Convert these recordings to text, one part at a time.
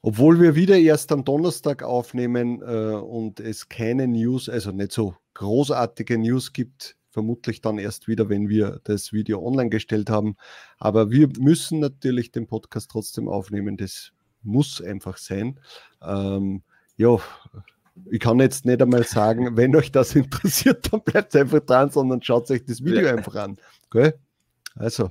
Obwohl wir wieder erst am Donnerstag aufnehmen äh, und es keine News, also nicht so großartige News gibt, vermutlich dann erst wieder, wenn wir das Video online gestellt haben. Aber wir müssen natürlich den Podcast trotzdem aufnehmen. Das muss einfach sein. Ähm, ja, ich kann jetzt nicht einmal sagen, wenn euch das interessiert, dann bleibt einfach dran, sondern schaut euch das Video ja. einfach an. Okay? Also.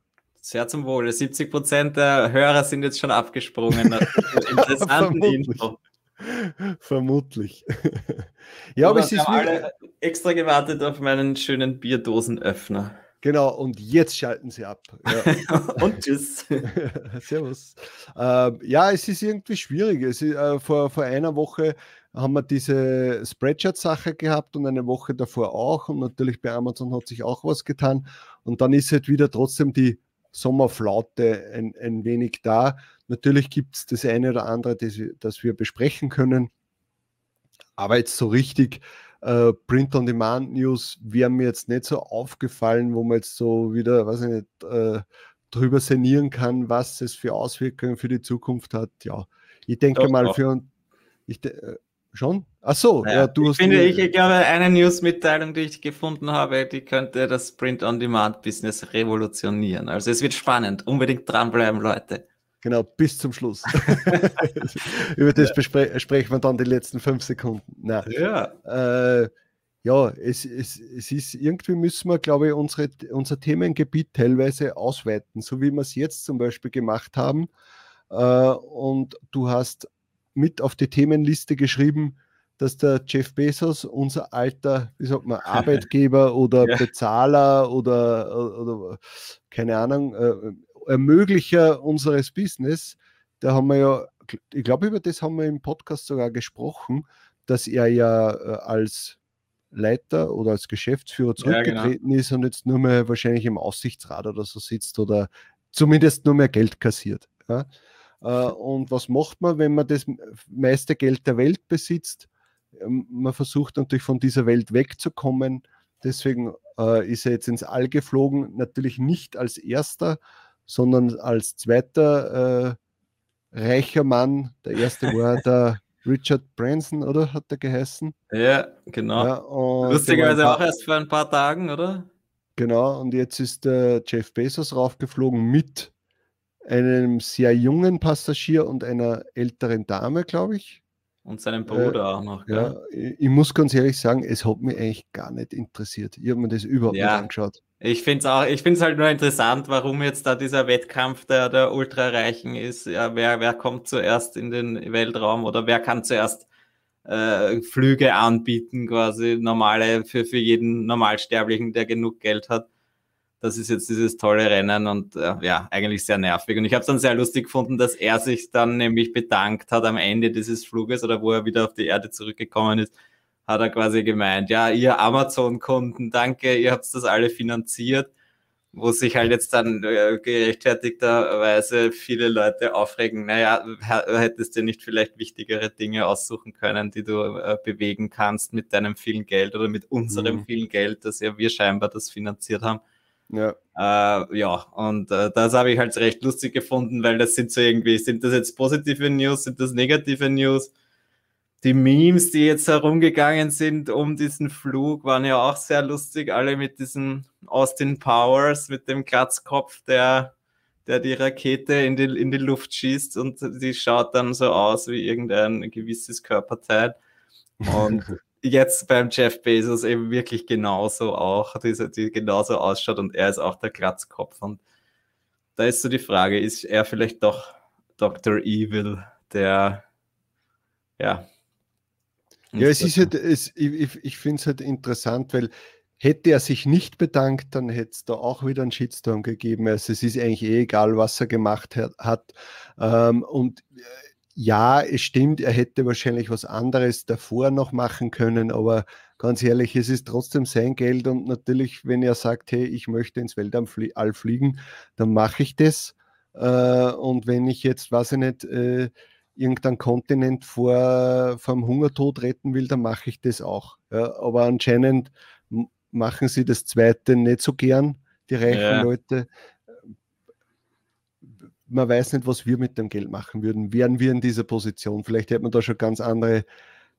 Sehr zum Wohle. 70 Prozent der Hörer sind jetzt schon abgesprungen. Interessanten Info. Vermutlich. ja, aber es ist alle extra gewartet auf meinen schönen Bierdosenöffner. Genau, und jetzt schalten sie ab. Ja. und tschüss. Servus. Äh, ja, es ist irgendwie schwierig. Es ist, äh, vor, vor einer Woche haben wir diese Spreadshirt-Sache gehabt und eine Woche davor auch. Und natürlich bei Amazon hat sich auch was getan. Und dann ist halt wieder trotzdem die Sommerflaute ein, ein wenig da. Natürlich gibt es das eine oder andere, das, das, wir besprechen können. Aber jetzt so richtig äh, Print-on-Demand-News wäre mir jetzt nicht so aufgefallen, wo man jetzt so wieder, weiß ich nicht, äh, drüber sinnieren kann, was es für Auswirkungen für die Zukunft hat. Ja, ich denke Doch, mal für uns. Ich, Schon? Ach so, naja, ja, du ich hast. Finde, ich, ich glaube, eine News-Mitteilung, die ich gefunden habe, die könnte das Print-on-Demand-Business revolutionieren. Also es wird spannend. Unbedingt dranbleiben, Leute. Genau, bis zum Schluss. Über das ja. sprechen wir dann die letzten fünf Sekunden. Nein. Ja. Äh, ja, es, es, es ist irgendwie müssen wir, glaube ich, unsere, unser Themengebiet teilweise ausweiten, so wie wir es jetzt zum Beispiel gemacht haben. Äh, und du hast mit auf die Themenliste geschrieben, dass der Jeff Bezos, unser alter, wie sagt man, Arbeitgeber oder ja. Bezahler oder, oder, keine Ahnung, äh, Ermöglicher unseres Business, da haben wir ja, ich glaube, über das haben wir im Podcast sogar gesprochen, dass er ja äh, als Leiter oder als Geschäftsführer zurückgetreten ja, genau. ist und jetzt nur mehr wahrscheinlich im Aussichtsrat oder so sitzt oder zumindest nur mehr Geld kassiert. Ja? Äh, und was macht man, wenn man das meiste Geld der Welt besitzt? Ähm, man versucht natürlich von dieser Welt wegzukommen. Deswegen äh, ist er jetzt ins All geflogen, natürlich nicht als erster, sondern als zweiter äh, reicher Mann. Der erste war der Richard Branson, oder hat er geheißen? Ja, genau. Ja, Lustigerweise auch erst vor ein paar Tagen, oder? Genau, und jetzt ist der Jeff Bezos raufgeflogen mit einem sehr jungen Passagier und einer älteren Dame, glaube ich. Und seinem Bruder äh, auch noch. Ja, ich, ich, muss ganz ehrlich sagen, es hat mich eigentlich gar nicht interessiert. Ich habe mir das überhaupt ja. nicht angeschaut. Ich finde es auch, ich finde es halt nur interessant, warum jetzt da dieser Wettkampf der, der Ultrareichen ist. Ja, wer, wer kommt zuerst in den Weltraum oder wer kann zuerst äh, Flüge anbieten, quasi normale für, für jeden Normalsterblichen, der genug Geld hat das ist jetzt dieses tolle Rennen und äh, ja, eigentlich sehr nervig. Und ich habe es dann sehr lustig gefunden, dass er sich dann nämlich bedankt hat am Ende dieses Fluges oder wo er wieder auf die Erde zurückgekommen ist, hat er quasi gemeint, ja, ihr Amazon-Kunden, danke, ihr habt das alle finanziert, wo sich halt jetzt dann äh, gerechtfertigterweise viele Leute aufregen, naja, hättest du nicht vielleicht wichtigere Dinge aussuchen können, die du äh, bewegen kannst mit deinem vielen Geld oder mit unserem mhm. vielen Geld, dass ja wir scheinbar das finanziert haben. Ja. Äh, ja, und äh, das habe ich halt recht lustig gefunden, weil das sind so irgendwie, sind das jetzt positive News, sind das negative News? Die Memes, die jetzt herumgegangen sind um diesen Flug, waren ja auch sehr lustig, alle mit diesem Austin Powers, mit dem Kratzkopf, der, der die Rakete in die, in die Luft schießt und die schaut dann so aus wie irgendein gewisses Körperteil. Und jetzt beim Jeff Bezos eben wirklich genauso auch, diese, die genauso ausschaut und er ist auch der Glatzkopf. Und da ist so die Frage, ist er vielleicht doch Dr. Evil, der ja. Ja, es ist halt, es, ich, ich finde es halt interessant, weil Hätte er sich nicht bedankt, dann hätte es da auch wieder einen Shitstorm gegeben. Also es ist eigentlich eh egal, was er gemacht hat. Ähm, und äh, ja, es stimmt, er hätte wahrscheinlich was anderes davor noch machen können, aber ganz ehrlich, es ist trotzdem sein Geld und natürlich, wenn er sagt, hey, ich möchte ins Weltall fliegen, dann mache ich das. Äh, und wenn ich jetzt, weiß ich nicht, äh, irgendeinen Kontinent vor, dem Hungertod retten will, dann mache ich das auch. Aber anscheinend machen sie das zweite nicht so gern, die reichen ja. Leute. Man weiß nicht, was wir mit dem Geld machen würden. Wären wir in dieser Position? Vielleicht hätte man da schon ganz andere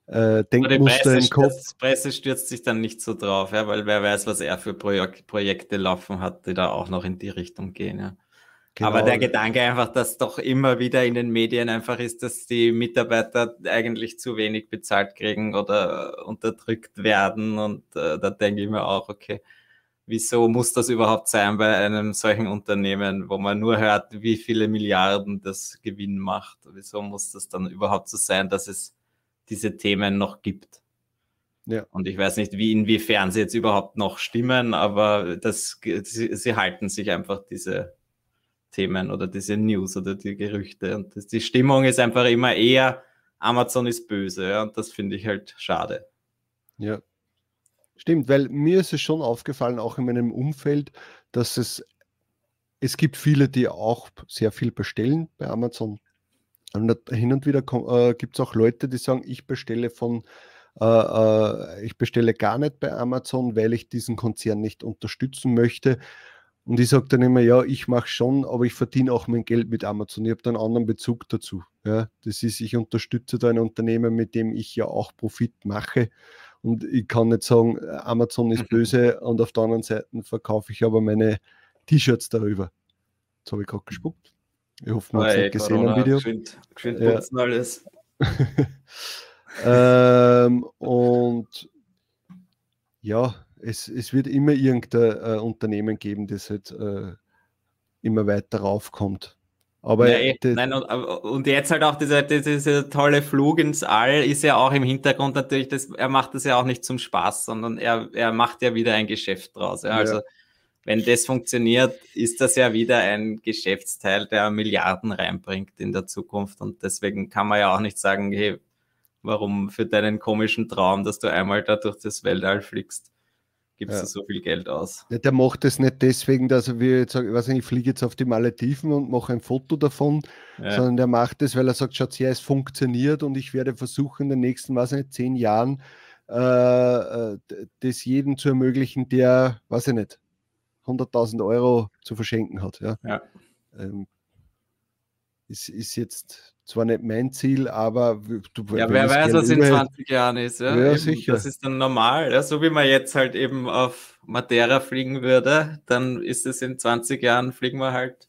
äh, Denkmuster im Kopf. Die Presse stürzt sich dann nicht so drauf, ja, weil wer weiß, was er für Projek Projekte laufen hat, die da auch noch in die Richtung gehen. Ja. Genau. Aber der Gedanke einfach, dass doch immer wieder in den Medien einfach ist, dass die Mitarbeiter eigentlich zu wenig bezahlt kriegen oder unterdrückt werden. Und äh, da denke ich mir auch, okay, wieso muss das überhaupt sein bei einem solchen Unternehmen, wo man nur hört, wie viele Milliarden das Gewinn macht? Wieso muss das dann überhaupt so sein, dass es diese Themen noch gibt? Ja. Und ich weiß nicht, wie inwiefern sie jetzt überhaupt noch stimmen, aber das, sie, sie halten sich einfach diese Themen oder diese News oder die Gerüchte. Und das, die Stimmung ist einfach immer eher, Amazon ist böse. Ja, und das finde ich halt schade. Ja. Stimmt, weil mir ist es schon aufgefallen, auch in meinem Umfeld, dass es, es gibt viele, die auch sehr viel bestellen bei Amazon. Und hin und wieder äh, gibt es auch Leute, die sagen, ich bestelle von, äh, äh, ich bestelle gar nicht bei Amazon, weil ich diesen Konzern nicht unterstützen möchte. Und ich sage dann immer, ja, ich mache schon, aber ich verdiene auch mein Geld mit Amazon. Ich habe da einen anderen Bezug dazu. Ja, das ist, ich unterstütze da ein Unternehmen, mit dem ich ja auch Profit mache. Und ich kann nicht sagen, Amazon ist mhm. böse und auf der anderen Seite verkaufe ich aber meine T-Shirts darüber. Jetzt habe ich gerade gespuckt. Ich hoffe, man hat es nicht gesehen im Video. Geschwind, geschwind ja. alles. ähm, und ja, es, es wird immer irgendein äh, Unternehmen geben, das halt äh, immer weiter raufkommt. Aber ja, nein, und, und, jetzt halt auch dieser, dieser tolle Flug ins All ist ja auch im Hintergrund natürlich, das, er macht das ja auch nicht zum Spaß, sondern er, er macht ja wieder ein Geschäft draus. Ja? Also ja. wenn das funktioniert, ist das ja wieder ein Geschäftsteil, der Milliarden reinbringt in der Zukunft. Und deswegen kann man ja auch nicht sagen, hey, warum für deinen komischen Traum, dass du einmal da durch das Weltall fliegst gibst ja. du so viel Geld aus. Ja, der macht das nicht deswegen, dass er wie jetzt ich weiß nicht, ich fliege jetzt auf die Malediven und mache ein Foto davon, ja. sondern der macht das, weil er sagt, schaut her, es funktioniert und ich werde versuchen, in den nächsten, weiß nicht, zehn Jahren äh, äh das jedem zu ermöglichen, der, weiß ich nicht, 100.000 Euro zu verschenken hat. Ja. ja. Ähm, ist, ist jetzt zwar nicht mein Ziel, aber du Ja, wer weiß, was in 20 Jahren ist. Ja, ja sicher. Das ist dann normal. Ja, so wie man jetzt halt eben auf Madeira fliegen würde, dann ist es in 20 Jahren, fliegen wir halt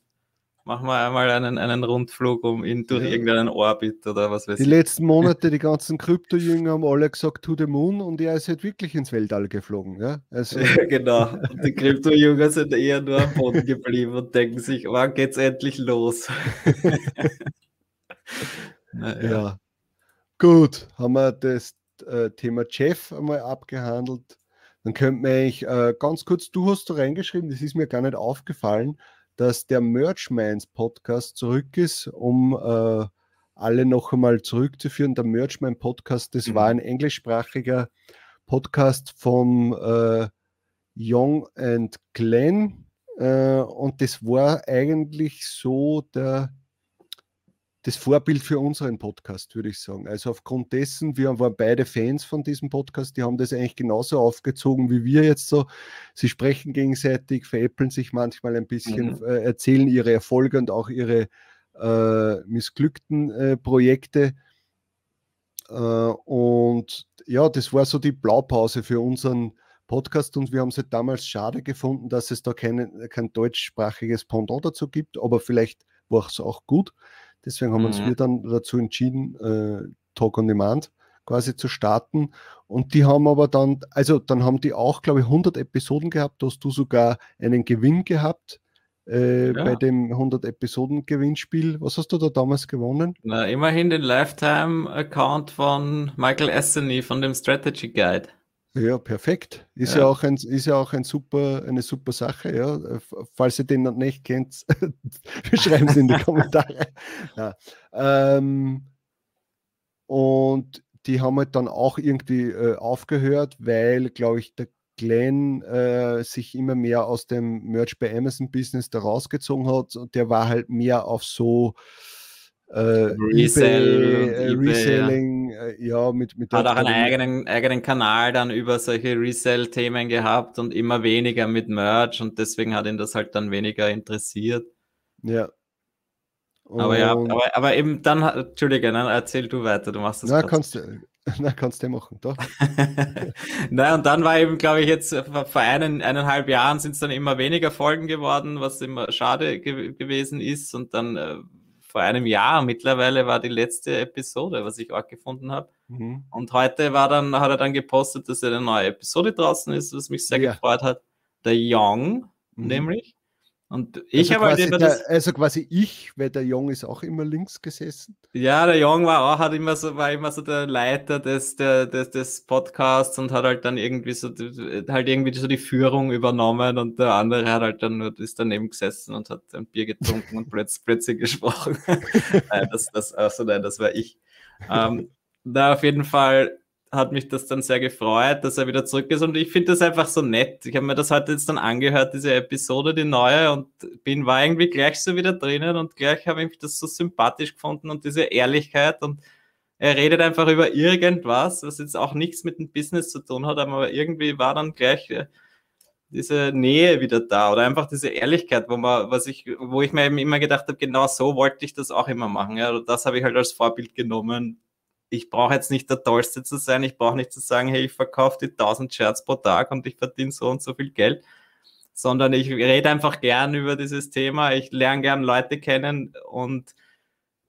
machen wir einmal einen, einen Rundflug um in, durch ja. irgendeinen Orbit oder was weiß die ich. Die letzten Monate, die ganzen Krypto-Jünger haben alle gesagt, to the moon und er ist halt wirklich ins Weltall geflogen. Ja, also. ja genau. Und die Krypto-Jünger sind eher nur am Boden geblieben und denken sich, wann geht's endlich los? ja. ja. Gut, haben wir das äh, Thema Jeff einmal abgehandelt. Dann könnte man eigentlich äh, ganz kurz, du hast da reingeschrieben, das ist mir gar nicht aufgefallen, dass der Merch Minds Podcast zurück ist, um äh, alle noch einmal zurückzuführen. Der Merch Mind Podcast, das mhm. war ein englischsprachiger Podcast vom äh, Young and Glenn. Äh, und das war eigentlich so der das Vorbild für unseren Podcast, würde ich sagen. Also aufgrund dessen, wir waren beide Fans von diesem Podcast, die haben das eigentlich genauso aufgezogen wie wir jetzt so. Sie sprechen gegenseitig, veräppeln sich manchmal ein bisschen, mhm. äh, erzählen ihre Erfolge und auch ihre äh, missglückten äh, Projekte. Äh, und ja, das war so die Blaupause für unseren Podcast und wir haben es halt damals schade gefunden, dass es da kein, kein deutschsprachiges Pendant dazu gibt, aber vielleicht war es auch gut. Deswegen haben mhm. uns wir dann dazu entschieden, äh, Talk on Demand quasi zu starten. Und die haben aber dann, also dann haben die auch, glaube ich, 100 Episoden gehabt. Da hast du sogar einen Gewinn gehabt äh, ja. bei dem 100 Episoden Gewinnspiel. Was hast du da damals gewonnen? Na, immerhin den Lifetime-Account von Michael Esseny von dem Strategy Guide. Ja, perfekt. Ist ja, ja auch, ein, ist ja auch ein super, eine super Sache. Ja. Falls ihr den noch nicht kennt, schreiben Sie in die Kommentare. Ja. Ähm, und die haben halt dann auch irgendwie äh, aufgehört, weil, glaube ich, der Glenn äh, sich immer mehr aus dem Merch bei Amazon Business da rausgezogen hat und der war halt mehr auf so äh, Resell, eBay, äh, Reselling, ja. Äh, ja, mit, mit Hat auch einen eigenen, eigenen Kanal dann über solche Resell-Themen gehabt und immer weniger mit Merch und deswegen hat ihn das halt dann weniger interessiert. Ja. Und aber ja, aber, aber eben dann, Entschuldige, dann erzähl du weiter, du machst das. Na, kannst du. Na, kannst du machen, doch. Na, und dann war eben, glaube ich, jetzt vor einen, eineinhalb Jahren sind es dann immer weniger Folgen geworden, was immer schade ge gewesen ist. Und dann äh, vor einem Jahr mittlerweile war die letzte Episode, was ich auch gefunden habe. Mhm. Und heute war dann, hat er dann gepostet, dass eine neue Episode draußen ist, was mich sehr ja. gefreut hat. Der Young, mhm. nämlich. Und ich also habe halt immer das. also quasi ich, weil der Jong ist auch immer links gesessen. Ja, der Jong war auch, hat immer so, war immer so der Leiter des, der, des, des Podcasts und hat halt dann irgendwie so, halt irgendwie so die Führung übernommen und der andere hat halt dann nur, ist daneben gesessen und hat ein Bier getrunken und plötzlich, plötzlich gesprochen. nein, das, das, also nein, das war ich. Ähm, da auf jeden Fall hat mich das dann sehr gefreut, dass er wieder zurück ist. Und ich finde das einfach so nett. Ich habe mir das heute jetzt dann angehört, diese Episode, die neue, und bin, war irgendwie gleich so wieder drinnen und gleich habe ich das so sympathisch gefunden und diese Ehrlichkeit und er redet einfach über irgendwas, was jetzt auch nichts mit dem Business zu tun hat, aber irgendwie war dann gleich äh, diese Nähe wieder da oder einfach diese Ehrlichkeit, wo man, was ich, wo ich mir eben immer gedacht habe, genau so wollte ich das auch immer machen. Ja, das habe ich halt als Vorbild genommen, ich brauche jetzt nicht der Tollste zu sein, ich brauche nicht zu sagen, hey, ich verkaufe die 1000 Shirts pro Tag und ich verdiene so und so viel Geld, sondern ich rede einfach gern über dieses Thema, ich lerne gern Leute kennen und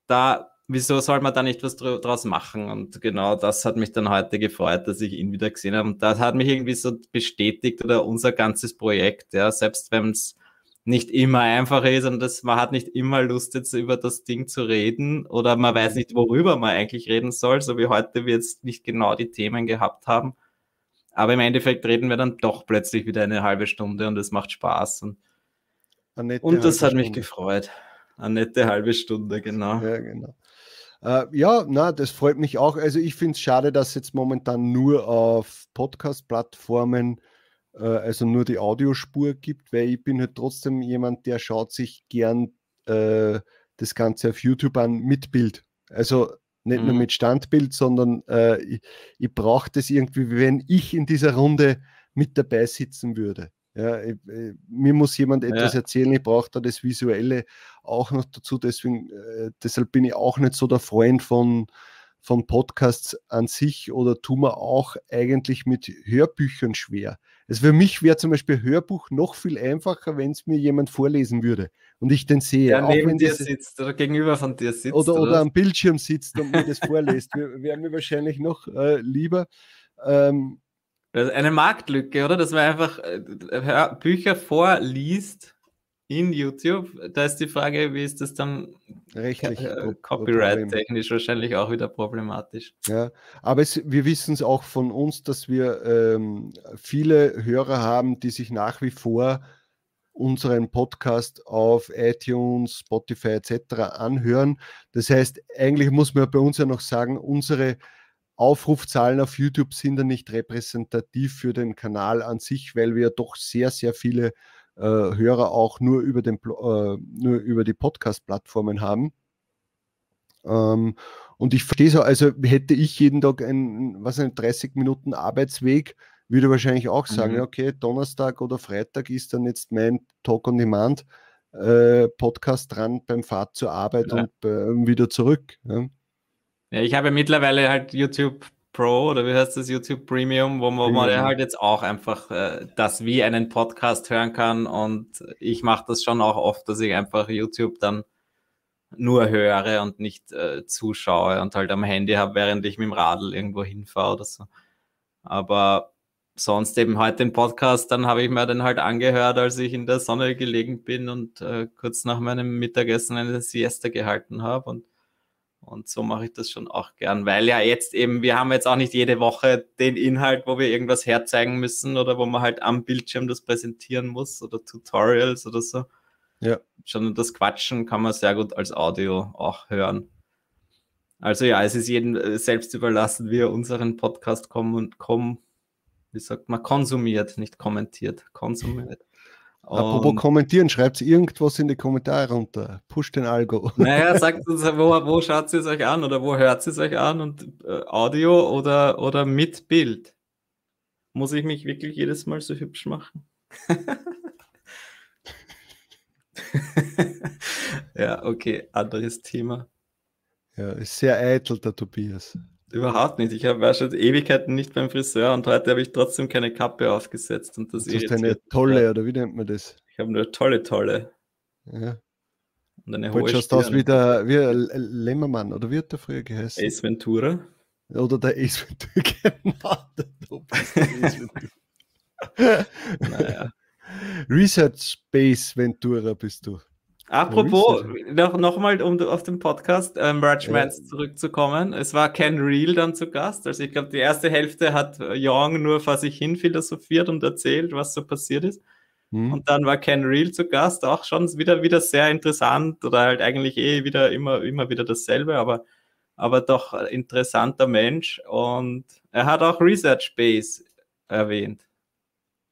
da, wieso soll man da nicht was draus machen? Und genau das hat mich dann heute gefreut, dass ich ihn wieder gesehen habe und das hat mich irgendwie so bestätigt oder unser ganzes Projekt, ja, selbst wenn es nicht immer einfach ist und das, man hat nicht immer Lust, jetzt über das Ding zu reden oder man weiß nicht, worüber man eigentlich reden soll, so wie heute wir jetzt nicht genau die Themen gehabt haben. Aber im Endeffekt reden wir dann doch plötzlich wieder eine halbe Stunde und es macht Spaß. Und, und das hat mich gefreut. Eine nette halbe Stunde, genau. Ja, genau. Äh, ja, na, das freut mich auch. Also ich finde es schade, dass jetzt momentan nur auf Podcast-Plattformen äh, also nur die Audiospur gibt, weil ich bin halt trotzdem jemand, der schaut sich gern äh, das Ganze auf YouTube an mit Bild. Also nicht mhm. nur mit Standbild, sondern äh, ich, ich brauche das irgendwie, wenn ich in dieser Runde mit dabei sitzen würde. Ja, ich, ich, mir muss jemand etwas ja. erzählen, ich brauche da das Visuelle auch noch dazu, deswegen, äh, deshalb bin ich auch nicht so der Freund von, von Podcasts an sich oder tun wir auch eigentlich mit Hörbüchern schwer. Also für mich wäre zum Beispiel Hörbuch noch viel einfacher, wenn es mir jemand vorlesen würde und ich den sehe. Ja, neben wenn dir sitzt oder gegenüber von dir sitzt. Oder, oder, oder am Bildschirm sitzt und mir das vorliest. Wäre mir wahrscheinlich noch äh, lieber. Ähm, eine Marktlücke, oder? Dass man einfach äh, Bücher vorliest in YouTube. Da ist die Frage, wie ist das dann rechtlich äh, copyright-technisch wahrscheinlich auch wieder problematisch. Ja, aber es, wir wissen es auch von uns, dass wir ähm, viele Hörer haben, die sich nach wie vor unseren Podcast auf iTunes, Spotify etc. anhören. Das heißt, eigentlich muss man bei uns ja noch sagen, unsere Aufrufzahlen auf YouTube sind ja nicht repräsentativ für den Kanal an sich, weil wir doch sehr, sehr viele Hörer auch nur über, den, äh, nur über die Podcast-Plattformen haben. Ähm, und ich verstehe so, also hätte ich jeden Tag einen, was einen 30 Minuten Arbeitsweg, würde wahrscheinlich auch sagen, mhm. okay, Donnerstag oder Freitag ist dann jetzt mein Talk on Demand äh, Podcast dran beim Fahrt zur Arbeit ja. und äh, wieder zurück. Ja. ja. ich habe mittlerweile halt YouTube Pro oder wie heißt das, YouTube Premium, wo man, man halt jetzt auch einfach äh, das wie einen Podcast hören kann. Und ich mache das schon auch oft, dass ich einfach YouTube dann nur höre und nicht äh, zuschaue und halt am Handy habe, während ich mit dem Radl irgendwo hinfahre oder so. Aber sonst eben heute den Podcast, dann habe ich mir den halt angehört, als ich in der Sonne gelegen bin und äh, kurz nach meinem Mittagessen eine Siesta gehalten habe und Und so mache ich das schon auch gern, weil ja jetzt eben, wir haben jetzt auch nicht jede Woche den Inhalt, wo wir irgendwas herzeigen müssen oder wo man halt am Bildschirm das präsentieren muss oder Tutorials oder so. Ja. Schon das Quatschen kann man sehr gut als Audio auch hören. Also ja, es ist jedem äh, selbst überlassen, wie er unseren Podcast kommen und kommen, wie sagt man, konsumiert, nicht kommentiert, konsumiert. Apropos kommentieren, schreibt irgendwas in die Kommentare runter. Push den Algo. Naja, sagt uns, wo, wo schaut es euch an oder wo hört es euch an und äh, Audio oder, oder mit Bild? Muss ich mich wirklich jedes Mal so hübsch machen? ja, okay, anderes Thema. Ja, ist sehr eitel, der Tobias. Überhaupt nicht. Ich war schon Ewigkeiten nicht beim Friseur und heute habe ich trotzdem keine Kappe aufgesetzt. Und das, das ist eine tolle, oder wie nennt man das? Ich habe eine tolle, tolle. Ja. Und eine hohe schaust aus wie der wie Lemmermann, oder wie hat der früher geheißen? Ace Ventura. Oder der Ace Ventura, genau. Der Ace Ventura. naja. Research Space Ventura bist du. Apropos, noch, noch mal, um auf den Podcast äh, Merchmans ja. zurückzukommen. Es war Ken Real dann zu Gast. Also ich glaube, die erste Hälfte hat Young nur vor sich hin philosophiert und erzählt, was so passiert ist. Hm. Und dann war Ken Real zu Gast, auch schon wieder, wieder sehr interessant oder halt eigentlich eh wieder immer, immer wieder dasselbe, aber, aber doch interessanter Mensch. Und er hat auch Research Base erwähnt.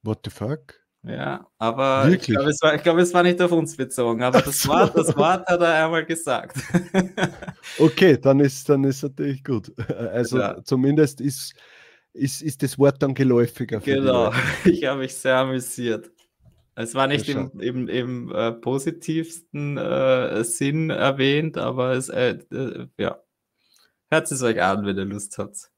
What the fuck? Ja, aber Wirklich? ich glaube, es, war, glaub, es war nicht auf uns bezogen, aber das, so. Wort, das Wort hat er einmal gesagt. okay, dann ist, dann ist natürlich gut. Also ja. zumindest ist, ist, ist das Wort dann geläufiger. genau, ich habe mich sehr amüsiert. Es war nicht im, im, im äh, positivsten äh, Sinn erwähnt, aber es, äh, äh ja, hört es euch an, wenn ihr Lust habt.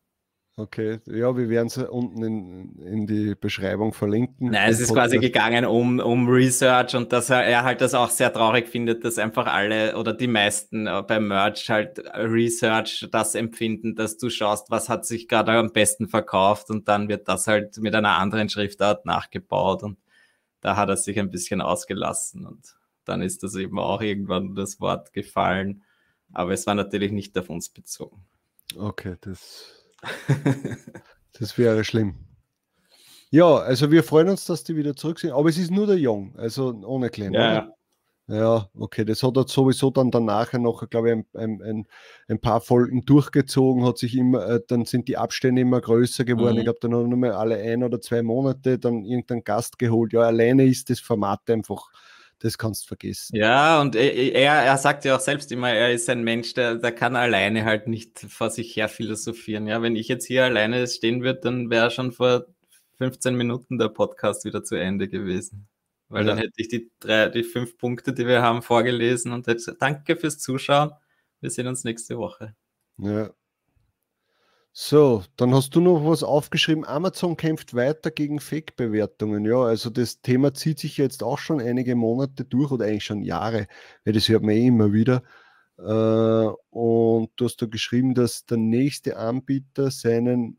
Okay, ja, wir werden es unten in, in die Beschreibung verlinken. Nein, es ist quasi gegangen um, um Research und dass er, er halt das auch sehr traurig findet, dass einfach alle oder die meisten äh, beim Merch halt Research das empfinden, dass du schaust, was hat sich gerade am besten verkauft und dann wird das halt mit einer anderen Schriftart nachgebaut und da hat er sich ein bisschen ausgelassen und dann ist das eben auch irgendwann das Wort gefallen, aber es war natürlich nicht auf uns bezogen. Okay, das das wäre schlimm. Ja, also wir freuen uns, dass die wieder zurück sind, aber es ist nur der Jung, also ohne Klein. Ja, ja, okay, das hat er sowieso dann danach noch, glaube ich, ein, ein, ein, paar Folgen durchgezogen, hat sich immer, äh, dann sind die Abstände immer größer geworden. Mhm. Ich habe dann nur mal alle ein oder zwei Monate dann irgendeinen Gast geholt. Ja, alleine ist das Format einfach das kannst du vergessen. Ja, und er, er sagt ja auch selbst immer, er ist ein Mensch, der, der kann alleine halt nicht vor sich her philosophieren. Ja, wenn ich jetzt hier alleine stehen würde, dann wäre schon vor 15 Minuten der Podcast wieder zu Ende gewesen. Weil ja. dann hätte ich die drei, die fünf Punkte, die wir haben, vorgelesen und hätte gesagt, danke fürs Zuschauen. Wir sehen uns nächste Woche. Ja, so, dann hast du noch was aufgeschrieben. Amazon kämpft weiter gegen Fake-Bewertungen. Ja, also das Thema zieht sich jetzt auch schon einige Monate durch oder eigentlich schon Jahre, weil das hört man eh immer wieder. Äh, und du hast da geschrieben, dass der nächste Anbieter seinen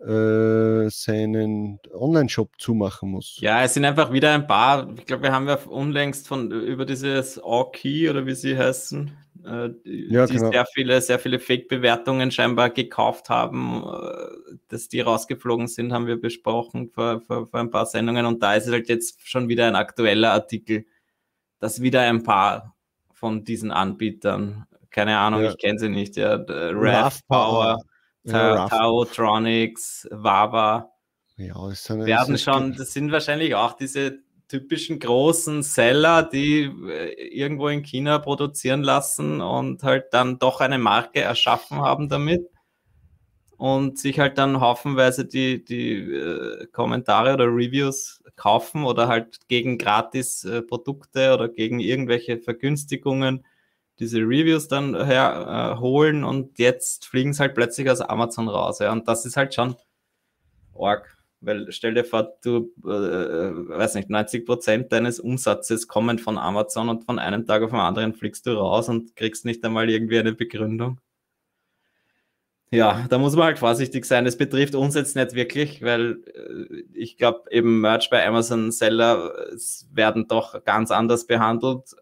äh, seinen Online-Shop zumachen muss. Ja, es sind einfach wieder ein paar, ich glaube, wir haben ja unlängst von über dieses Orkey oder wie sie heißen, äh, ja, die genau. sehr viele, sehr viele Fake-Bewertungen scheinbar gekauft haben, äh, dass die rausgeflogen sind, haben wir besprochen vor, vor, vor ein paar Sendungen. Und da ist es halt jetzt schon wieder ein aktueller Artikel, dass wieder ein paar von diesen Anbietern, keine Ahnung, ja. ich kenne sie nicht, ja, Rav Power, ja, Taotronics, Wawa, ja, werden schon, das sind wahrscheinlich auch diese typischen großen Seller, die äh, irgendwo in China produzieren lassen und halt dann doch eine Marke erschaffen haben damit und sich halt dann haufenweise die, die äh, Kommentare oder Reviews kaufen oder halt gegen gratis äh, Produkte oder gegen irgendwelche Vergünstigungen diese Reviews dann herholen äh, und jetzt fliegen sie halt plötzlich aus Amazon raus. Ja. Und das ist halt schon arg. Weil stell dir vor, du, äh, weiß nicht, 90 Prozent deines Umsatzes kommen von Amazon und von einem Tag auf den anderen fliegst du raus und kriegst nicht einmal irgendwie eine Begründung. Ja, da muss man halt vorsichtig sein. Es betrifft uns jetzt nicht wirklich, weil äh, ich glaube, eben Merch bei Amazon Seller werden doch ganz anders behandelt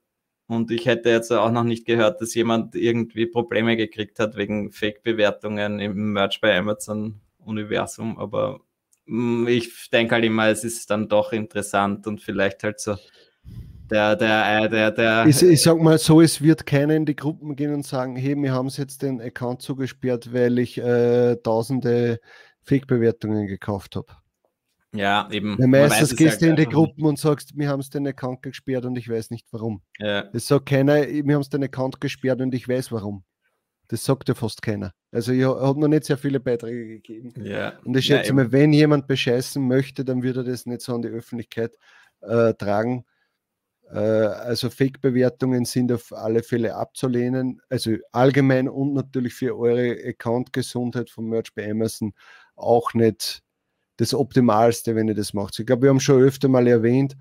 Und ich hätte jetzt auch noch nicht gehört, dass jemand irgendwie Probleme gekriegt hat wegen Fake-Bewertungen im Merch bei Amazon-Universum. Aber ich denke halt immer, es ist dann doch interessant und vielleicht halt so der, der, äh, der, der. Ich, ich sag mal so, es wird keiner in die Gruppen gehen und sagen, hey, wir haben jetzt den Account zugesperrt, weil ich äh, tausende Fake-Bewertungen gekauft habe. Ja, eben. Ja, meistens gehst du in die Gruppen und sagst, wir haben es den Account gesperrt und ich weiß nicht warum. Ja. Das sagt keiner, wir haben es den Account gesperrt und ich weiß warum. Das sagt ja fast keiner. Also ich habe noch nicht sehr viele Beiträge gegeben. Ja. Und ich schätze ja, mal, wenn jemand bescheißen möchte, dann würde er das nicht so an die Öffentlichkeit äh, tragen. Äh, also Fake-Bewertungen sind auf alle Fälle abzulehnen. Also allgemein und natürlich für eure Account-Gesundheit vom Merch bei Amazon auch nicht das Optimalste, wenn ihr das macht. Ich glaube, wir haben schon öfter mal erwähnt,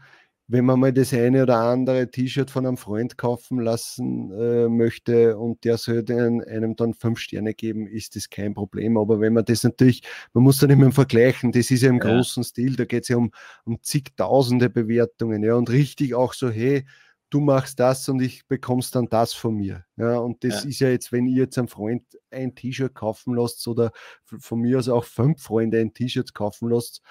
wenn man mal das eine oder andere T-Shirt von einem Freund kaufen lassen äh, möchte und der soll den, einem dann fünf Sterne geben, ist das kein Problem. Aber wenn man das natürlich, man muss dann immer vergleichen, das ist ja im ja. großen Stil, da geht es ja um, um zigtausende Bewertungen, ja, und richtig auch so, hey, du machst das und ich bekommst dann das von mir. Ja, und das ja. ist ja jetzt, wenn ihr jetzt einem Freund ein T-Shirt kaufen lasst oder von mir aus auch fünf Freunde ein T-Shirt kaufen lasst,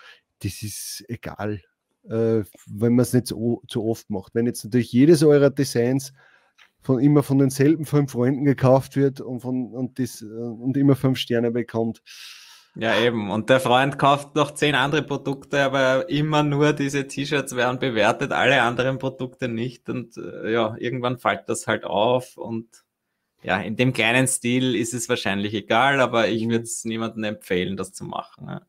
das ist egal äh, wenn man es nicht so, zu oft macht. Wenn jetzt natürlich jedes eurer Designs von immer von denselben fünf Freunden gekauft wird und, von, und, das, äh, und immer fünf Sterne bekommt. Ja, eben. Und der Freund kauft noch zehn andere Produkte, aber immer nur diese T-Shirts werden bewertet, alle anderen Produkte nicht. Und äh, ja, irgendwann fällt das halt auf. Und ja, in dem kleinen Stil ist es wahrscheinlich egal, aber ich mhm. würde es niemandem empfehlen, das zu machen. Ja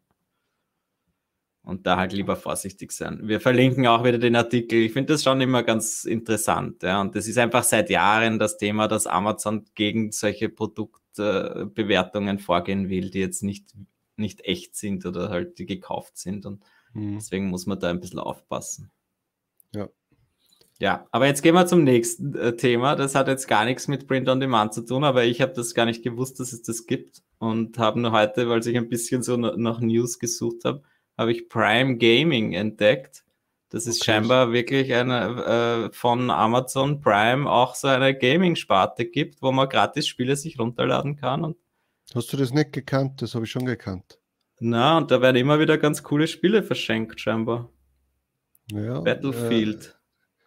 und da halt lieber vorsichtig sein. Wir verlinken auch wieder den Artikel. Ich finde das schon immer ganz interessant. Ja. Und das ist einfach seit Jahren das Thema, dass Amazon gegen solche Produktbewertungen vorgehen will, die jetzt nicht, nicht echt sind oder halt die gekauft sind. Und mhm. deswegen muss man da ein bisschen aufpassen. Ja. Ja, aber jetzt gehen wir zum nächsten äh, Thema. Das hat jetzt gar nichts mit Print on Demand zu tun, aber ich habe das gar nicht gewusst, dass es das gibt und habe nur heute, weil ich ein bisschen so nach News gesucht habe, habe ich Prime Gaming entdeckt. Das ist okay. scheinbar wirklich eine äh, von Amazon Prime auch so eine Gaming-Sparte gibt, wo man gratis Spiele sich runterladen kann. Und Hast du das nicht gekannt? Das habe ich schon gekannt. Na, und da werden immer wieder ganz coole Spiele verschenkt, scheinbar. Ja, Battlefield.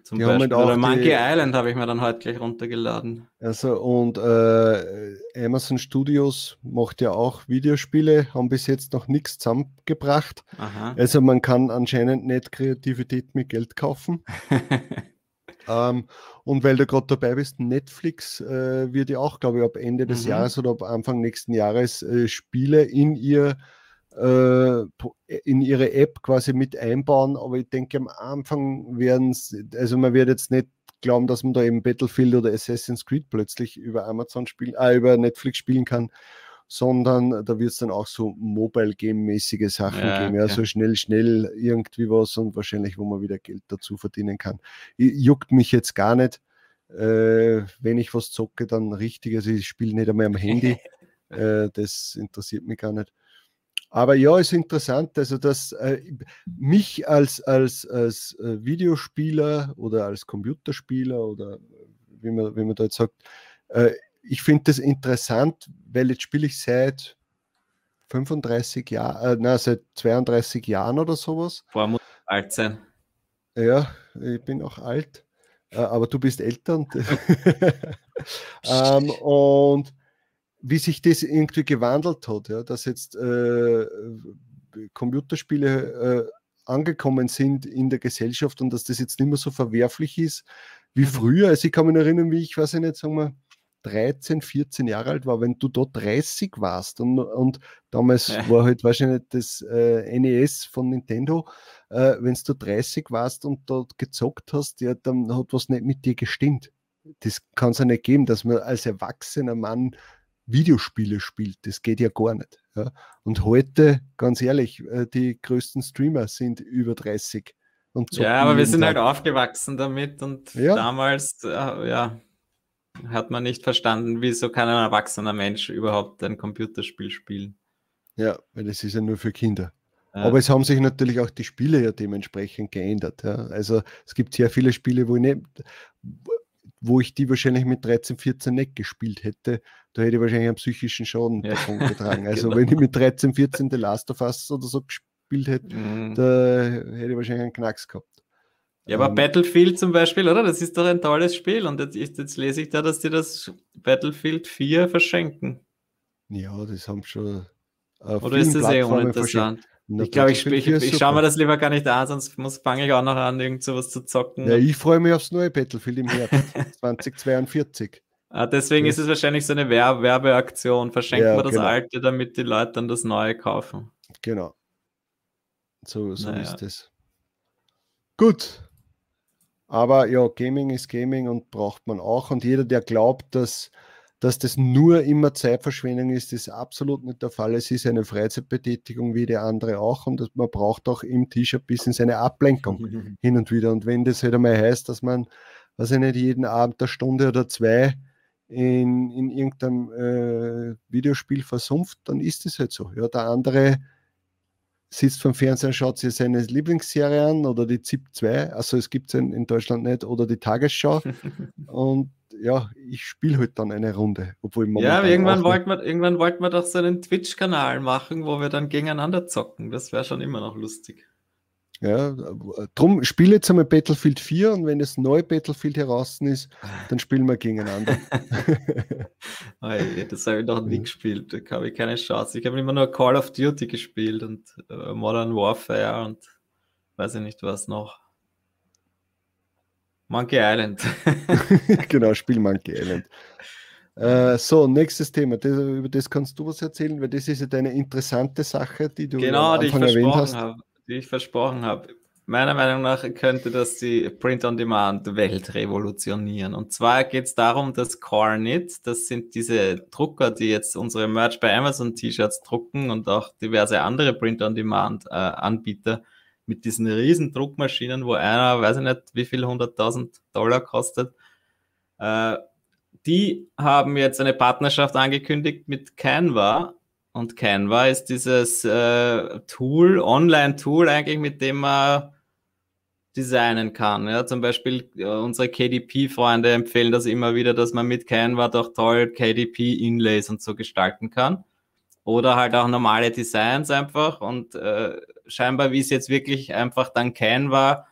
Zum die Beispiel. Oder Monkey die, Island habe ich mir dann heute gleich runtergeladen. Also und äh, Amazon Studios macht ja auch Videospiele, haben bis jetzt noch nichts zusammengebracht. Aha. Also man kann anscheinend nicht Kreativität mit Geld kaufen. ähm, und weil du gerade dabei bist, Netflix äh, wird ja auch, glaube ich, ab Ende des mhm. Jahres oder ab Anfang nächsten Jahres äh, Spiele in ihr in ihre App quasi mit einbauen, aber ich denke am Anfang werden es, also man wird jetzt nicht glauben, dass man da eben Battlefield oder Assassin's Creed plötzlich über Amazon spielen, äh, über Netflix spielen kann, sondern da wird es dann auch so Mobile-Game-mäßige Sachen ja, geben, ja, okay. so schnell, schnell irgendwie was und wahrscheinlich, wo man wieder Geld dazu verdienen kann. Juckt mich jetzt gar nicht. Äh, wenn ich was zocke, dann richtig. Also ich spiele nicht einmal am Handy. äh, das interessiert mich gar nicht. Aber ja, ist interessant, also dass äh, mich als, als, als äh, Videospieler oder als Computerspieler oder wie man, wie man da jetzt sagt, äh, ich finde das interessant, weil jetzt spiele ich seit 35 Jahren, äh, nein, seit 32 Jahren oder sowas. Vor muss alt sein. Ja, ich bin auch alt, äh, aber du bist älter. Und, ähm, und wie sich das irgendwie gewandelt hat, ja, dass jetzt äh, Computerspiele äh, angekommen sind in der Gesellschaft und dass das jetzt nicht mehr so verwerflich ist wie mhm. früher. Also ich kann mich erinnern, wie ich, weiß ich nicht, sagen wir, 13, 14 Jahre alt war, wenn du da 30 warst und, und damals ja. war halt wahrscheinlich das äh, NES von Nintendo, äh, wenn du 30 warst und dort gezockt hast, ja, dann hat was nicht mit dir gestimmt. Das kann es ja nicht geben, dass man als erwachsener Mann Videospiele spielt. Das geht ja gar nicht. Ja. Und heute, ganz ehrlich, äh, die größten Streamer sind über 30. ja, aber wir sind halt Tag. halt aufgewachsen damit und ja. damals, äh, ja, hat man nicht verstanden, wieso kann ein erwachsener Mensch überhaupt ein Computerspiel spielen. Ja, weil das ist ja nur für Kinder. Ja. Aber es haben sich natürlich auch die Spiele ja dementsprechend geändert. Ja. Also es gibt sehr viele Spiele, wo ich nicht, wo ich die wahrscheinlich mit 13, 14 nicht gespielt hätte, da hätte ich wahrscheinlich einen psychischen Schaden ja. davon getragen. Also genau. wenn ich mit 13, 14 The Last of Us oder so gespielt hätte, mhm. da hätte ich wahrscheinlich einen Knacks gehabt. Ja, aber ähm, Battlefield zum Beispiel, oder? Das ist doch ein tolles Spiel. Und jetzt, jetzt lese ich da, dass die das Battlefield 4 verschenken. Ja, das haben schon. Oder ist das eh uninteressant? Ich glaube, ich, ich, ich schaue mir das lieber gar nicht an, sonst fange ich auch noch an, irgend sowas zu zocken. Ja, ich freue mich aufs neue Battlefield im Herbst 2042. Ah, deswegen das ist es wahrscheinlich so eine Werbe Werbeaktion. Verschenken ja, wir das genau. alte, damit die Leute dann das neue kaufen. Genau. So, so naja. ist es. Gut. Aber ja, Gaming ist Gaming und braucht man auch. Und jeder, der glaubt, dass dass das nur immer Zeitverschwendung ist, ist absolut nicht der Fall. Es ist eine Freizeitbetätigung wie die andere auch und man braucht auch im Tisch ein bisschen seine Ablenkung mhm. hin und wieder. Und wenn das halt einmal heißt, dass man, weiß ich nicht, jeden Abend eine Stunde oder zwei in, in irgendeinem äh, Videospiel versumpft, dann ist es halt so. Ja, der andere sitzt vom Fernseher, schaut sich seine Lieblingsserie an oder die ZIP 2, also es gibt es in, in Deutschland nicht, oder die Tagesschau. und ja, ich spiele halt dann eine Runde. Obwohl ja, irgendwann wollten, wir, irgendwann wollten wir doch so einen Twitch-Kanal machen, wo wir dann gegeneinander zocken. Das wäre schon immer noch lustig. Ja, drum spiele jetzt einmal Battlefield 4 und wenn das neue Battlefield heraus ist, dann spielen wir gegeneinander. das habe ich noch nie gespielt, da habe ich keine Chance. Ich habe immer nur Call of Duty gespielt und uh, Modern Warfare und weiß ich nicht was noch. Monkey Island. genau, Spiel Monkey Island. Äh, so, nächstes Thema. Das, über das kannst du was erzählen, weil das ist ja deine interessante Sache, die du genau, die ich versprochen habe. Die ich versprochen habe. Meiner Meinung nach könnte das die Print-on-Demand-Welt revolutionieren. Und zwar geht es darum, dass Cornit, das sind diese Drucker, die jetzt unsere Merch bei Amazon T-Shirts drucken und auch diverse andere Print-on-Demand-Anbieter, äh, mit diesen riesen Druckmaschinen, wo einer, weiß ich nicht, wie viel, 100.000 Dollar kostet. Äh, die haben jetzt eine Partnerschaft angekündigt mit Canva. Und Canva ist dieses äh, Tool, Online-Tool eigentlich, mit dem man designen kann. Ja, zum Beispiel äh, unsere KDP-Freunde empfehlen das immer wieder, dass man mit Canva doch toll KDP-Inlays und so gestalten kann. Oder halt auch normale Designs einfach. Und äh, scheinbar, wie es jetzt wirklich einfach dann Canva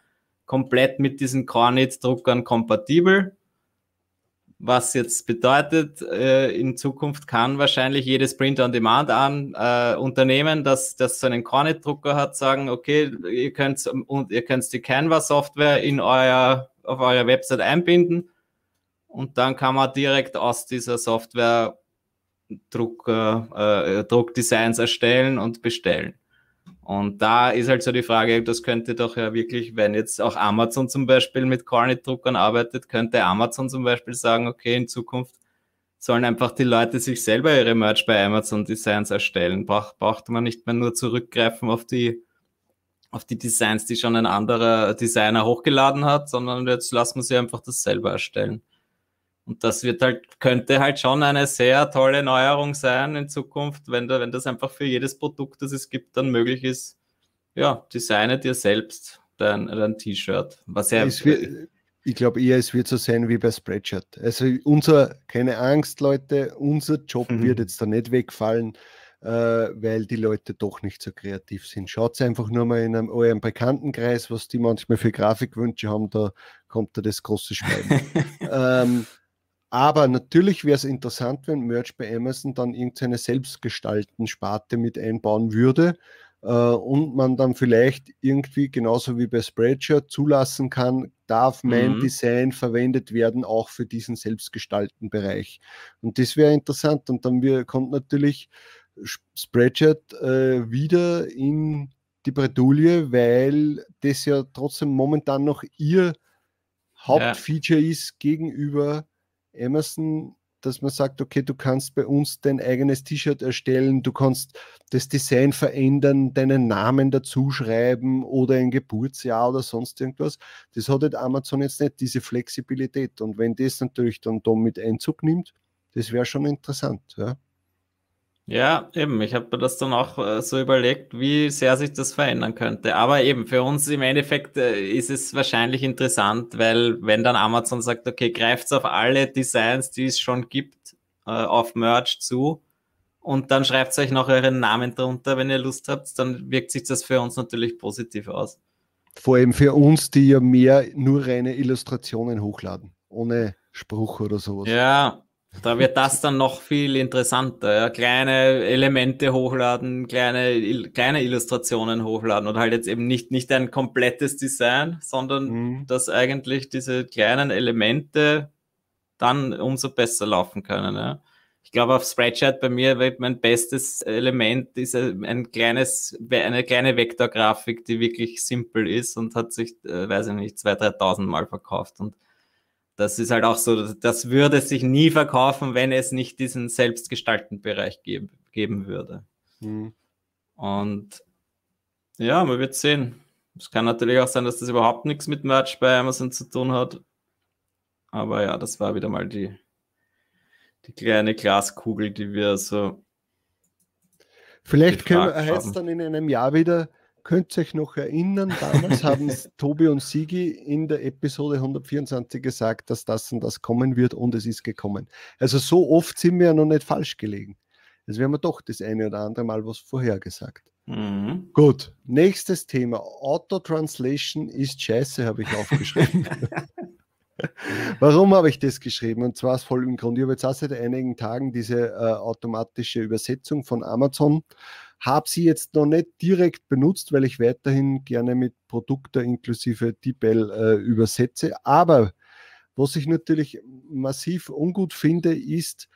komplett mit diesen Cornit-Druckern kompatibel. Was jetzt bedeutet, äh, in Zukunft kann wahrscheinlich jedes Print-on-Demand an äh, das, das so einen Cornit-Drucker hat, sagen, okay, ihr könnt, und ihr könnt die Canva-Software in euer, auf eurer Website einbinden und dann kann man direkt aus dieser Software Drucker, äh, Druckdesigns erstellen und bestellen. Und da ist halt so die Frage, das könnte doch ja wirklich, wenn jetzt auch Amazon zum Beispiel mit Cornet-Druckern arbeitet, könnte Amazon zum Beispiel sagen, okay, in Zukunft sollen einfach die Leute sich selber ihre Merch bei Amazon Designs erstellen. Braucht, braucht man nicht mehr nur zurückgreifen auf die, auf die Designs, die schon ein anderer Designer hochgeladen hat, sondern jetzt lassen wir sie einfach das selber erstellen. Und das wird halt, könnte halt schon eine sehr tolle Neuerung sein in Zukunft, wenn, da, wenn das einfach für jedes Produkt, das es gibt, dann möglich ist. Ja, designe dir selbst dein, dein T-Shirt. Was ja. Wird, ich glaube eher, es wird so sein wie bei Spreadshirt. Also unser, keine Angst, Leute, unser Job mhm. wird jetzt da nicht wegfallen, äh, weil die Leute doch nicht so kreativ sind. Schaut einfach nur mal in einem, eurem Bekanntenkreis, was die manchmal für Grafikwünsche haben, da kommt da das große Schreiben. ähm, aber natürlich wäre es interessant, wenn Merch bei Amazon dann irgendeine selbstgestalten Sparte mit einbauen würde äh, und man dann vielleicht irgendwie genauso wie bei Spreadshirt zulassen kann, darf mein mhm. Design verwendet werden, auch für diesen selbstgestalten Bereich. Und das wäre interessant. Und dann wir, kommt natürlich Spreadshirt äh, wieder in die Bredouille, weil das ja trotzdem momentan noch ihr Hauptfeature ja. ist gegenüber Amazon, dass man sagt, okay, du kannst bei uns dein eigenes T-Shirt erstellen, du kannst das Design verändern, deinen Namen dazuschreiben oder ein Geburtsjahr oder sonst irgendwas. Das hat halt Amazon jetzt nicht, diese Flexibilität. Und wenn das natürlich dann da mit Einzug nimmt, das wäre schon interessant. Ja. Ja, eben. Ich habe mir das dann auch äh, so überlegt, wie sehr sich das verändern könnte. Aber eben, für uns im Endeffekt äh, ist es wahrscheinlich interessant, weil wenn dann Amazon sagt, okay, greift auf alle Designs, die es schon gibt, äh, auf Merch zu und dann schreibt euch noch euren Namen drunter, wenn ihr Lust habt, dann wirkt sich das für uns natürlich positiv aus. Vor allem für uns, die ja mehr nur reine Illustrationen hochladen, ohne Spruch oder sowas. Ja, da wird das dann noch viel interessanter. Ja? Kleine Elemente hochladen, kleine, kleine Illustrationen hochladen und halt jetzt eben nicht, nicht ein komplettes Design, sondern mhm. dass eigentlich diese kleinen Elemente dann umso besser laufen können. Ja? Ich glaube, auf Spreadshirt bei mir wird mein bestes Element ist ein kleines, eine kleine Vektorgrafik, die wirklich simpel ist und hat sich, äh, weiß ich nicht, 2.000, 3.000 Mal verkauft und das ist halt auch so, das würde sich nie verkaufen, wenn es nicht diesen selbstgestalteten Bereich geben, geben würde. Mhm. Und ja, man wird sehen. Es kann natürlich auch sein, dass das überhaupt nichts mit Merch bei Amazon zu tun hat. Aber ja, das war wieder mal die, die kleine Glaskugel, die wir so. Vielleicht können wir jetzt dann in einem Jahr wieder Könnt ihr euch noch erinnern, damals haben Tobi und Sigi in der Episode 124 gesagt, dass das und das kommen wird und es ist gekommen. Also so oft sind wir ja noch nicht falsch gelegen. Also wir haben doch das eine oder andere Mal was vorhergesagt. Mhm. Gut, nächstes Thema. Auto-Translation ist scheiße, habe ich aufgeschrieben. Warum habe ich das geschrieben? Und zwar aus folgendem Grund. Ich habe jetzt auch seit einigen Tagen diese äh, automatische Übersetzung von Amazon habe sie jetzt noch nicht direkt benutzt, weil ich weiterhin gerne mit Produkte inklusive DeepL äh, übersetze. Aber was ich natürlich massiv ungut finde, ist,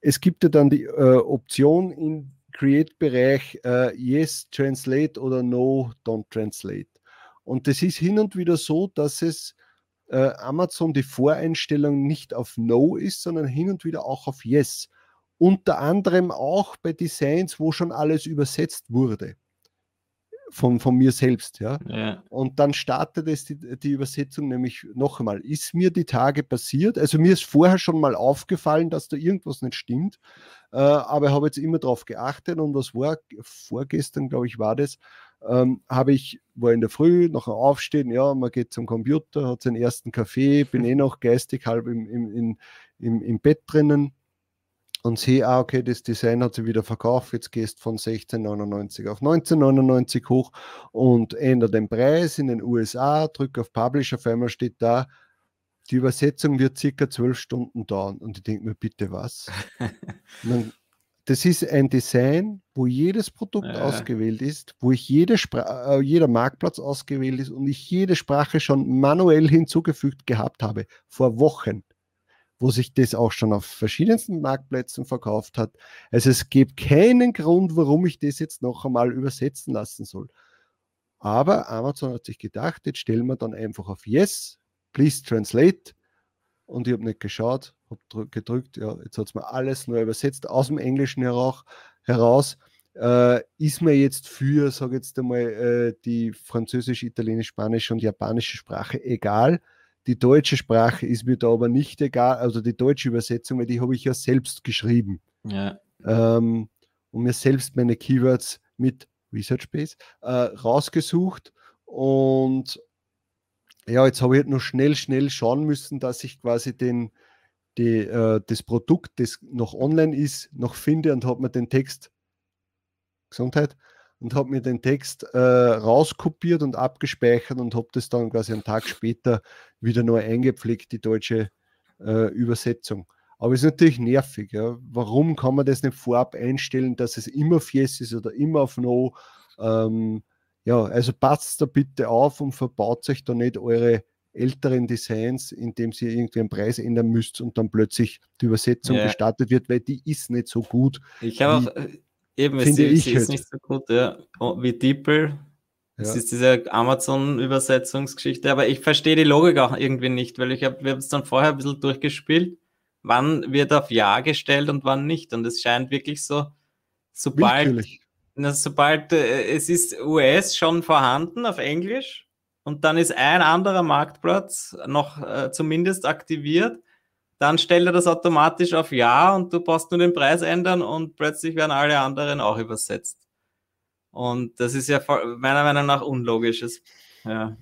es gibt ja dann die äh, Option im Create-Bereich äh, Yes, Translate oder No, Don't Translate. Und das ist hin und wieder so, dass es äh, Amazon die Voreinstellung nicht auf No ist, sondern hin und wieder auch auf Yes unter anderem auch bei Designs, wo schon alles übersetzt wurde. Von, von mir selbst, ja? ja. Und dann startet es die, die Übersetzung nämlich noch einmal. Ist mir die Tage passiert? Also mir ist vorher schon mal aufgefallen, dass da irgendwas nicht stimmt, äh, aber ich habe jetzt immer darauf geachtet und was war vorgestern, glaube ich, war das, ähm, habe ich, war in der Früh, nachher aufstehen, ja, man geht zum Computer, hat seinen ersten Kaffee, bin eh noch geistig halb im, im, im, im Bett drinnen und sehe, ah, okay, das Design hat sich wieder verkauft, jetzt gehst von 16,99 auf 19,99 hoch und ändere den Preis in den USA, drücke auf Publish, auf einmal steht da, die Übersetzung wird circa zwölf Stunden dauern. Und ich denke mir, bitte was? dann, das ist ein Design, wo jedes Produkt ja. ausgewählt ist, wo ich jede äh, jeder Marktplatz ausgewählt ist und ich jede Sprache schon manuell hinzugefügt gehabt habe, vor Wochen wo sich das auch schon auf verschiedensten Marktplätzen verkauft hat. Also es gibt keinen Grund, warum ich das jetzt noch einmal übersetzen lassen soll. Aber Amazon hat sich gedacht, jetzt stellen wir dann einfach auf Yes, please translate. Und ich habe nicht geschaut, habe gedrückt, ja, jetzt hat es mir alles neu übersetzt, aus dem Englischen heraus. heraus äh, ist mir jetzt für, sage jetzt einmal, äh, die französische, italienische, spanische und japanische Sprache egal. Die deutsche Sprache ist mir da aber nicht egal, also die deutsche Übersetzung, weil die habe ich ja selbst geschrieben. Ja. Ähm, und mir selbst meine Keywords mit Research Base äh, rausgesucht. Und ja, jetzt habe ich halt nur schnell, schnell schauen müssen, dass ich quasi den, die, äh, das Produkt, das noch online ist, noch finde und habe mir den Text Gesundheit und habe mir den Text äh, rauskopiert und abgespeichert und habe das dann quasi einen Tag später wieder neu eingepflegt, die deutsche äh, Übersetzung. Aber es ist natürlich nervig. Ja. Warum kann man das nicht vorab einstellen, dass es immer auf Yes ist oder immer auf No? Ähm, ja, also passt da bitte auf und verbaut euch da nicht eure älteren Designs, indem ihr irgendwie einen Preis ändern müsst und dann plötzlich die Übersetzung ja. gestartet wird, weil die ist nicht so gut. Ich habe auch äh, Eben, es Finde ist, ich ist halt. nicht so gut, ja. Wie DeepL. Es ja. ist diese Amazon-Übersetzungsgeschichte, aber ich verstehe die Logik auch irgendwie nicht, weil ich habe, wir haben es dann vorher ein bisschen durchgespielt. Wann wird auf Ja gestellt und wann nicht? Und es scheint wirklich so, sobald, na, sobald äh, es ist US schon vorhanden auf Englisch und dann ist ein anderer Marktplatz noch äh, zumindest aktiviert, dann stellt er das automatisch auf Ja und du brauchst nur den Preis ändern und plötzlich werden alle anderen auch übersetzt. Und das ist ja meiner Meinung nach unlogisches. Ja.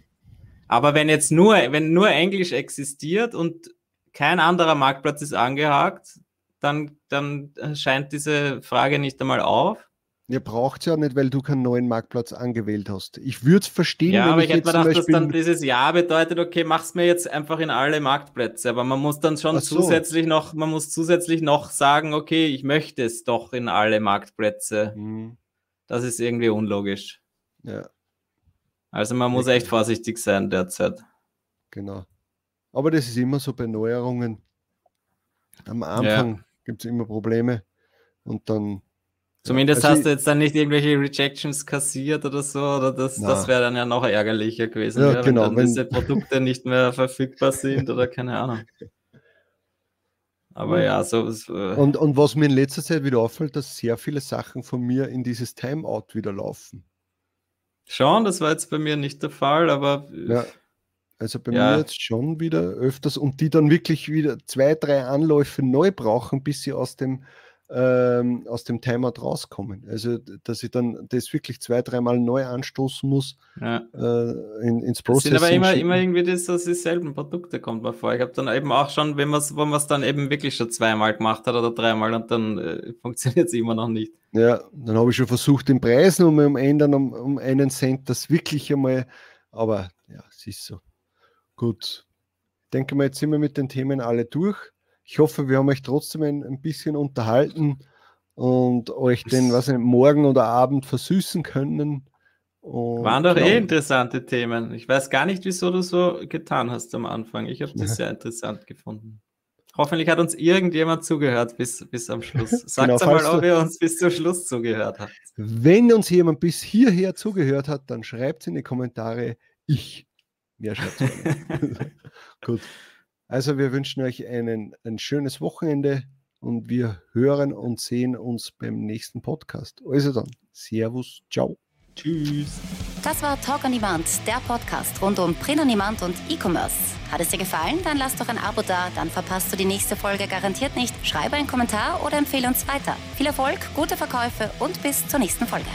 Aber wenn jetzt nur, wenn nur Englisch existiert und kein anderer Marktplatz ist angehakt, dann, dann scheint diese Frage nicht einmal auf. Ihr braucht es ja nicht, weil du keinen neuen Marktplatz angewählt hast. Ich würde es verstehen, ja, wenn aber ich, ich hätte mir gedacht, dass dann dieses Ja bedeutet, okay, mach's mir jetzt einfach in alle Marktplätze. Aber man muss dann schon so. zusätzlich noch, man muss zusätzlich noch sagen, okay, ich möchte es doch in alle Marktplätze. Mhm. Das ist irgendwie unlogisch. Ja. Also man muss echt vorsichtig sein derzeit. Genau. Aber das ist immer so bei Neuerungen. Am Anfang ja. gibt es immer Probleme und dann Zumindest also hast du jetzt dann nicht irgendwelche Rejections kassiert oder so, oder das, das wäre dann ja noch ärgerlicher gewesen, ja, ja, genau, wenn dann diese Produkte nicht mehr verfügbar sind oder keine Ahnung. Aber ja, so. so äh und, und was mir in letzter Zeit wieder auffällt, dass sehr viele Sachen von mir in dieses Timeout wieder laufen. Schon, das war jetzt bei mir nicht der Fall, aber. Ja, also bei ja. mir jetzt schon wieder öfters und die dann wirklich wieder zwei, drei Anläufe neu brauchen, bis sie aus dem ähm, aus dem Timeout rauskommen. Also, dass ich dann das wirklich zwei, dreimal neu anstoßen muss ja. äh, in, ins Processing. Es sind aber immer, immer irgendwie das, dass dieselben Produkte kommt mir vor. Ich habe dann eben auch schon, wenn man es wo dann eben wirklich schon zweimal gemacht hat oder dreimal und dann äh, funktioniert es immer noch nicht. Ja, dann habe ich schon versucht, den Preis noch mal um ändern um, um einen Cent, das wirklich einmal, aber ja, es ist so. Gut. Ich denke mal, jetzt sind wir mit den Themen alle durch. Ich hoffe, wir haben euch trotzdem ein, ein bisschen unterhalten und euch den was nicht, morgen oder Abend versüßen können. Und Waren doch eh interessante Themen. Ich weiß gar nicht, wieso du so getan hast am Anfang. Ich habe das sehr interessant gefunden. Hoffentlich hat uns irgendjemand zugehört bis, bis am Schluss. Sagt genau, mal, ob ihr uns bis zum Schluss zugehört habt. Wenn uns jemand bis hierher zugehört hat, dann schreibt es in die Kommentare ich. Mehr schreibt Gut. Also wir wünschen euch einen, ein schönes Wochenende und wir hören und sehen uns beim nächsten Podcast. Also dann, Servus, ciao. Tschüss. Das war Talk on Demand, der Podcast rund um Print on Demand und E-Commerce. Hat es dir gefallen? Dann lass doch ein Abo da, dann verpasst du die nächste Folge garantiert nicht. Schreibe einen Kommentar oder empfehle uns weiter. Viel Erfolg, gute Verkäufe und bis zur nächsten Folge.